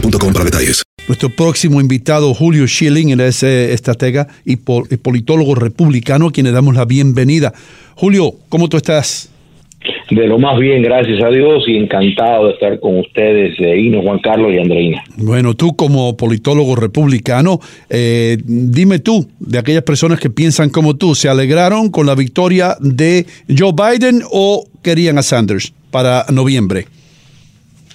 para detalles. Nuestro próximo invitado, Julio Schilling, él es eh, estratega y, pol- y politólogo republicano, a quien le damos la bienvenida. Julio, ¿cómo tú estás? De lo más bien, gracias a Dios y encantado de estar con ustedes, eh, Ino, Juan Carlos y Andreina. Bueno, tú como politólogo republicano, eh, dime tú, de aquellas personas que piensan como tú, ¿se alegraron con la victoria de Joe Biden o querían a Sanders para noviembre?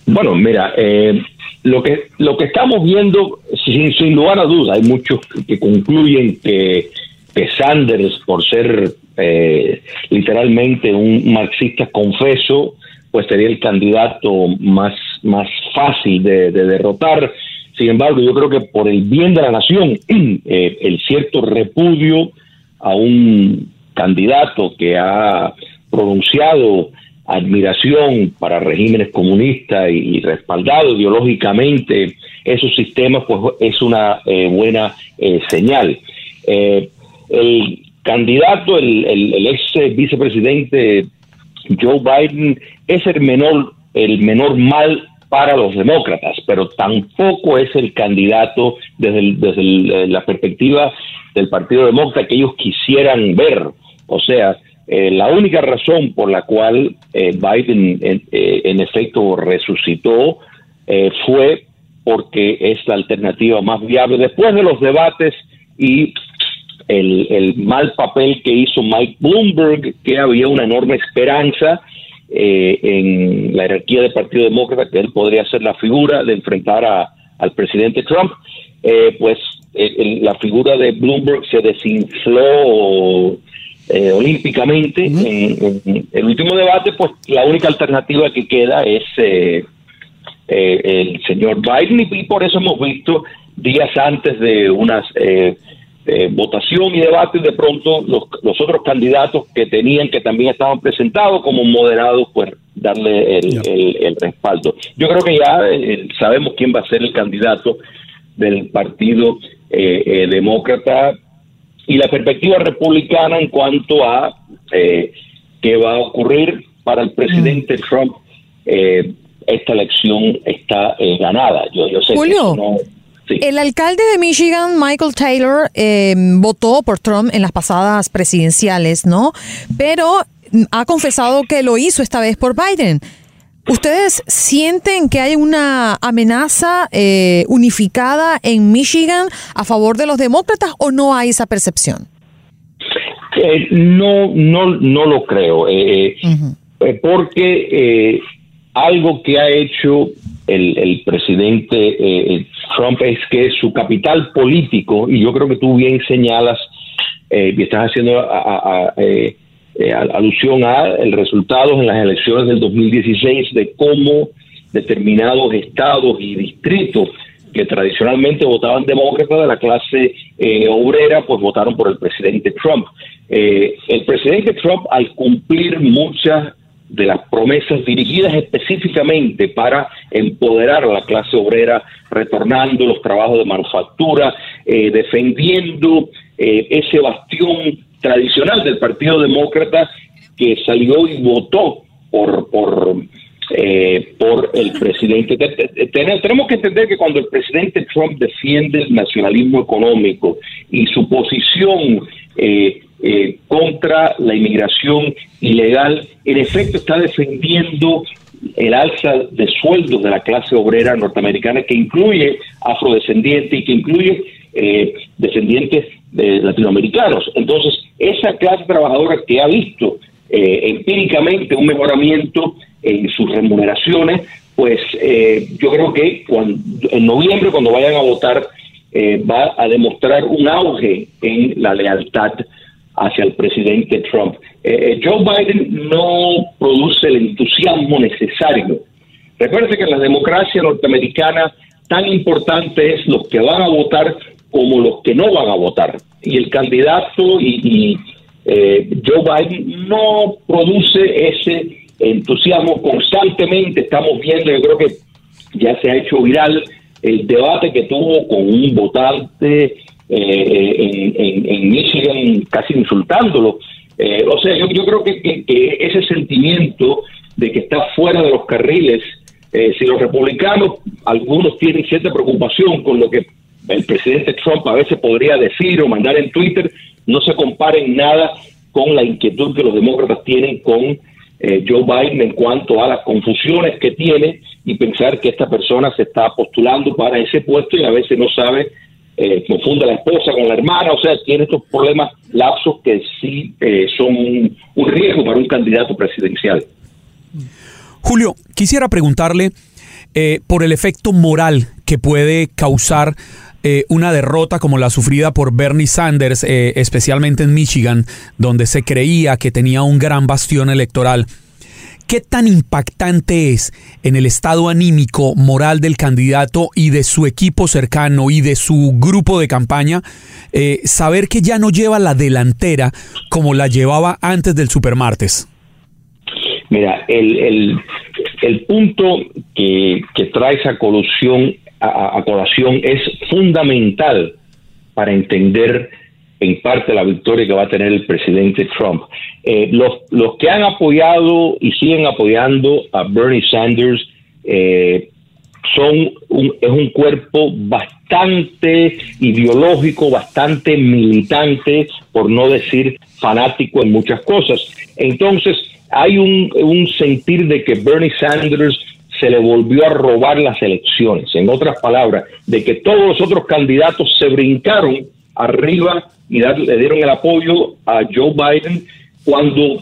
Bueno, mira, eh, lo que lo que estamos viendo, sin, sin lugar a duda, hay muchos que concluyen que, que Sanders, por ser eh, literalmente un marxista confeso, pues sería el candidato más, más fácil de, de derrotar. Sin embargo, yo creo que por el bien de la nación, eh, el cierto repudio a un candidato que ha pronunciado admiración para regímenes comunistas y, y respaldado ideológicamente esos sistemas, pues es una eh, buena eh, señal. Eh, el candidato, el, el- el ex vicepresidente Joe Biden es el menor, el menor mal para los demócratas, pero tampoco es el candidato desde, desde eh, la perspectiva del Partido Demócrata que ellos quisieran ver. O sea, eh, la única razón por la cual eh, Biden en, eh, en efecto resucitó eh, fue porque es la alternativa más viable después de los debates y el, el mal papel que hizo Mike Bloomberg, que había una enorme esperanza eh, en la jerarquía del Partido Demócrata, que él podría ser la figura de enfrentar a- al presidente Trump, eh, pues el- la figura de Bloomberg se desinfló eh, olímpicamente en, en el último debate, pues la única alternativa que queda es eh, eh, el señor Biden y, por eso hemos visto días antes de unas eh, eh, votación y debate de pronto los, los otros candidatos que tenían que también estaban presentados como moderados pues darle el, el- el respaldo. Yo creo que ya eh, sabemos quién va a ser el candidato del partido eh, eh, demócrata y la perspectiva republicana en cuanto a eh, qué va a ocurrir para el presidente Trump eh, esta elección está eh, ganada yo, yo sé Julio. que eso no sí. El alcalde de Michigan, Michael Taylor, eh, votó por Trump en las pasadas presidenciales, ¿no? Pero mm, ha confesado que lo hizo esta vez por Biden. ¿Ustedes sienten que hay una amenaza eh, unificada en Michigan a favor de los demócratas o no hay esa percepción? Eh, no, no, no lo creo, eh, eh, porque eh, algo que ha hecho el, el presidente eh, Trump es que su capital político, y yo creo que tú bien señalas eh, y estás haciendo eh, alusión a el resultados en las elecciones del 2016 de cómo determinados estados y distritos que tradicionalmente votaban demócratas de la clase obrera, pues votaron por el presidente Trump. el presidente Trump, al cumplir muchas de las promesas dirigidas específicamente para empoderar a la clase obrera, retornando los trabajos de manufactura, eh, defendiendo eh, ese bastión tradicional del Partido Demócrata que salió y votó por, por, eh, por el presidente. Tenemos que entender que cuando el presidente Trump defiende el nacionalismo económico y su posición eh, eh, contra la inmigración ilegal, en efecto está defendiendo el alza de sueldos de la clase obrera norteamericana que incluye afrodescendientes y que incluye eh, descendientes de latinoamericanos. Entonces, esa clase trabajadora que ha visto eh, empíricamente un mejoramiento en sus remuneraciones, pues yo creo que en noviembre, cuando vayan a votar, va a demostrar un auge en la lealtad hacia el presidente Trump. Eh, eh, Joe Biden no produce el entusiasmo necesario. Recuerde que en la democracia norteamericana tan importante es los que van a votar como los que no van a votar. Y el candidato y, eh, Joe Biden no produce ese entusiasmo constantemente. Estamos viendo, yo creo que ya se ha hecho viral el debate que tuvo con un votante eh, en, Michigan casi insultándolo. Eh, o sea, yo, creo que, ese sentimiento de que está fuera de los carriles, eh, si los republicanos, algunos tienen cierta preocupación con lo que el presidente Trump a veces podría decir o mandar en Twitter, no se comparen nada con la inquietud que los demócratas tienen con Joe Biden en cuanto a las confusiones que tiene y pensar que esta persona se está postulando para ese puesto y a veces no sabe eh, confunda la esposa con la hermana, o sea, tiene estos problemas lapsos que sí eh, son un, riesgo para un candidato presidencial. Julio, quisiera preguntarle eh, por el efecto moral que puede causar eh, una derrota como la sufrida por Bernie Sanders, especialmente en Michigan, donde se creía que tenía un gran bastión electoral. ¿Qué tan impactante es en el estado anímico moral del candidato y de su equipo cercano y de su grupo de campaña eh, saber que ya no lleva la delantera como la llevaba antes del supermartes? Mira, el, punto que, trae esa colusión a, colación es fundamental para entender en parte la victoria que va a tener el presidente Trump. Eh, los, los que han apoyado y siguen apoyando a Bernie Sanders eh, son un, es un cuerpo bastante ideológico, bastante militante, por no decir fanático en muchas cosas. Entonces, hay un sentir de que Bernie Sanders se le volvió a robar las elecciones. En otras palabras, de que todos los otros candidatos se brincaron arriba y le dieron el apoyo a Joe Biden cuando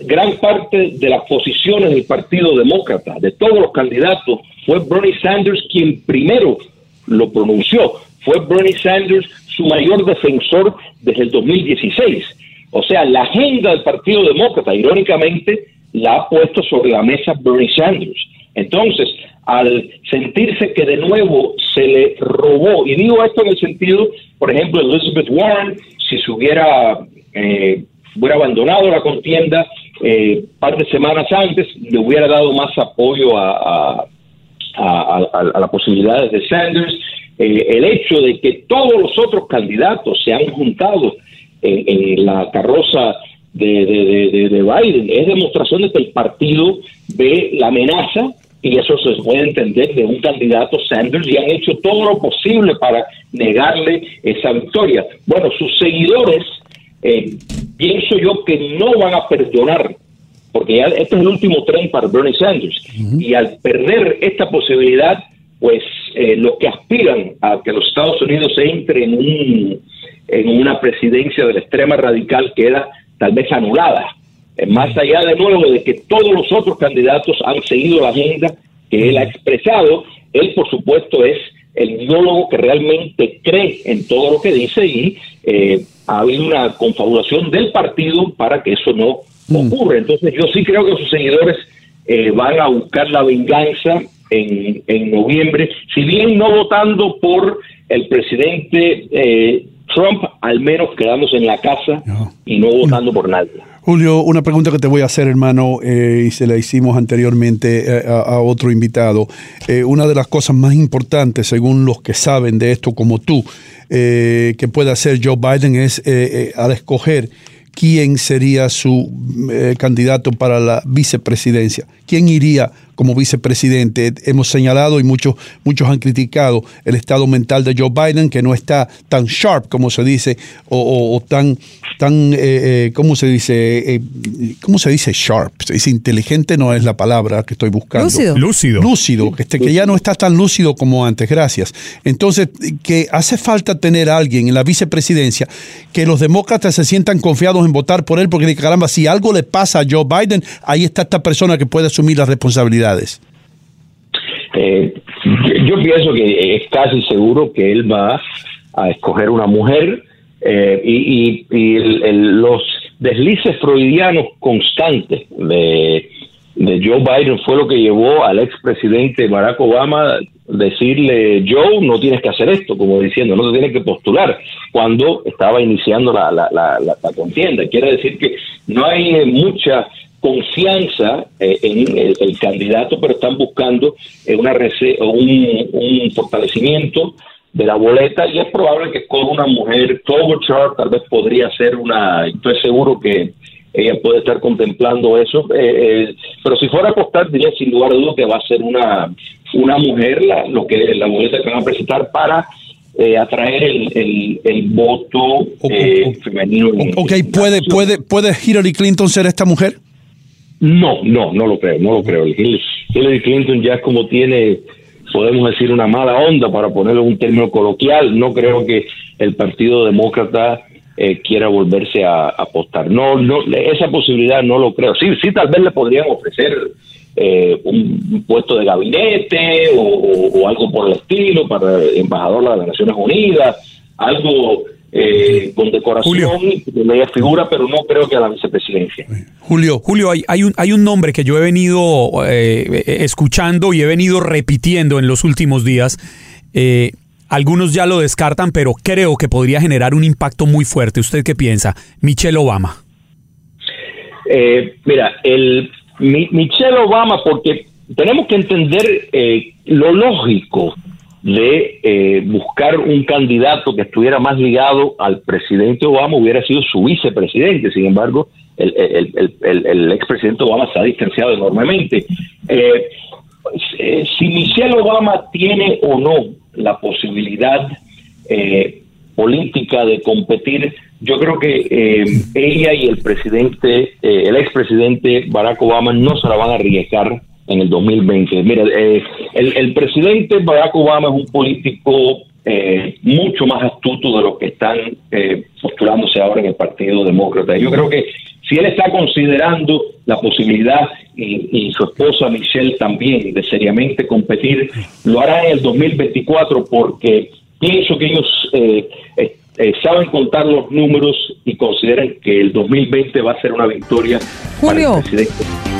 gran parte de las posiciones del Partido Demócrata, de todos los candidatos, fue Bernie Sanders quien primero lo pronunció. Fue Bernie Sanders su mayor defensor desde el 2016. O sea, la agenda del Partido Demócrata, irónicamente, la ha puesto sobre la mesa Bernie Sanders. Entonces, al sentirse que de nuevo se le robó, y digo esto en el sentido, por ejemplo, Elizabeth Warren, si se hubiera, eh, hubiera abandonado la contienda eh, par de semanas antes, le hubiera dado más apoyo a, las posibilidades de Sanders. Eh, el hecho de que todos los otros candidatos se han juntado en, la carroza de, de, de, Biden es demostración de que el partido ve la amenaza y eso se puede entender de un candidato Sanders y han hecho todo lo posible para negarle esa victoria. Bueno, sus seguidores, eh, pienso yo que no van a perdonar, porque ya este es el último tren para Bernie Sanders, y al perder esta posibilidad, pues eh, los que aspiran a que los Estados Unidos entre en, un, en una presidencia de la extrema radical queda tal vez anulada. Eh, más allá de nuevo de que todos los otros candidatos han seguido la agenda que él ha expresado. Él, por supuesto, es el biólogo que realmente cree en todo lo que dice y eh, ha habido una confabulación del partido para que eso no ocurra. Entonces yo sí creo que sus seguidores eh, van a buscar la venganza en, en noviembre, si bien no votando por el presidente eh, Trump, al menos quedándose en la casa y no votando por nadie. Julio, una pregunta que te voy a hacer, hermano, eh, y se la hicimos anteriormente eh, a, otro invitado. Eh, una de las cosas más importantes, según los que saben de esto como tú, que puede hacer Joe Biden es al escoger quién sería su candidato para la vicepresidencia. ¿Quién iría como vicepresidente? Hemos señalado y muchos, muchos han criticado el estado mental de Joe Biden, que no está tan sharp, como se dice, o, o- o tan, tan eh, eh, ¿cómo se dice? Eh, ¿Cómo se dice sharp? Se dice inteligente, no es la palabra que estoy buscando. Lúcido. Lúcido. Lúcido, que, este- que ya no está tan lúcido como antes, gracias. Entonces, que hace falta tener a alguien en la vicepresidencia que los demócratas se sientan confiados en votar por él, porque caramba, si algo le pasa a Joe Biden, ahí está esta persona que puede asumir las Eh, yo, pienso que es casi seguro que él va a escoger una mujer eh, y, el- los deslices freudianos constantes de, Joe Biden fue lo que llevó al expresidente Barack Obama decirle Joe no tienes que hacer esto como diciendo no te tienes que postular cuando estaba iniciando la, la, la, la- contienda. Quiere decir que no hay mucha confianza eh, en el, el candidato, pero están buscando eh, una rece- un, un fortalecimiento de la boleta y es probable que con una mujer, Klobuchar tal vez podría ser una, estoy seguro que ella puede estar contemplando eso, eh, eh, pero si fuera a apostar diría sin lugar a dudas que va a ser una, una mujer la, lo que la boleta que van a presentar para eh, atraer el, el, el voto eh, femenino. en- Ok, ¿puede, puede, ¿puede Hillary Clinton ser esta mujer? No, no, no lo creo, no lo creo. Hillary Clinton ya es como tiene, podemos decir, una mala onda, para ponerlo en un término coloquial. No creo que el Partido Demócrata eh, quiera volverse a, apostar. No, no, esa posibilidad no lo creo. Sí, sí, tal vez le podrían ofrecer eh, un, puesto de gabinete o- o algo por el estilo para embajador de las Naciones Unidas, algo eh, con decoración y de media figura, pero no creo que a la vicepresidencia. Julio. Julio, hay, hay, un, hay un nombre que yo he venido eh, escuchando y he venido repitiendo en los últimos días. Eh, algunos ya lo descartan, pero creo que podría generar un impacto muy fuerte. ¿Usted qué piensa? Michelle Obama. Eh, mira, el Mi- Michelle Obama, porque tenemos que entender lo lógico de eh, buscar un candidato que estuviera más ligado al presidente Obama hubiera sido su vicepresidente. Sin embargo, el, el, el, el- expresidente Obama se ha distanciado enormemente. Eh, eh, si Michelle Obama tiene o no la posibilidad eh, política de competir, yo creo que eh, ella y el presidente, el expresidente Barack Obama no se la van a arriesgar en el 2020. Mira, eh, el, el presidente Barack Obama es un político eh, mucho más astuto de los que están eh, postulándose ahora en el Partido Demócrata. Yo creo que si él está considerando la posibilidad y, y su esposa Michelle también de seriamente competir, lo hará en el 2024 porque pienso que ellos eh, eh, saben contar los números y consideran que el 2020 va a ser una victoria Julio. para el presidente.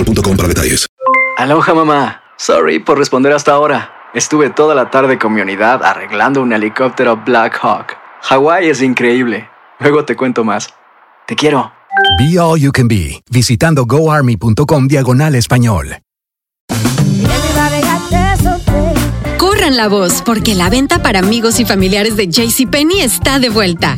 boostmobile.com para detalles. Aloha mamá. Sorry por responder hasta ahora. Estuve toda la tarde con mi unidad arreglando un helicóptero Black Hawk. Hawái es increíble. Luego te cuento más. Te quiero. Be All You Can Be, visitando goarmy.com diagonal español. Corran la voz porque la venta para amigos y familiares de JCPenney está de vuelta.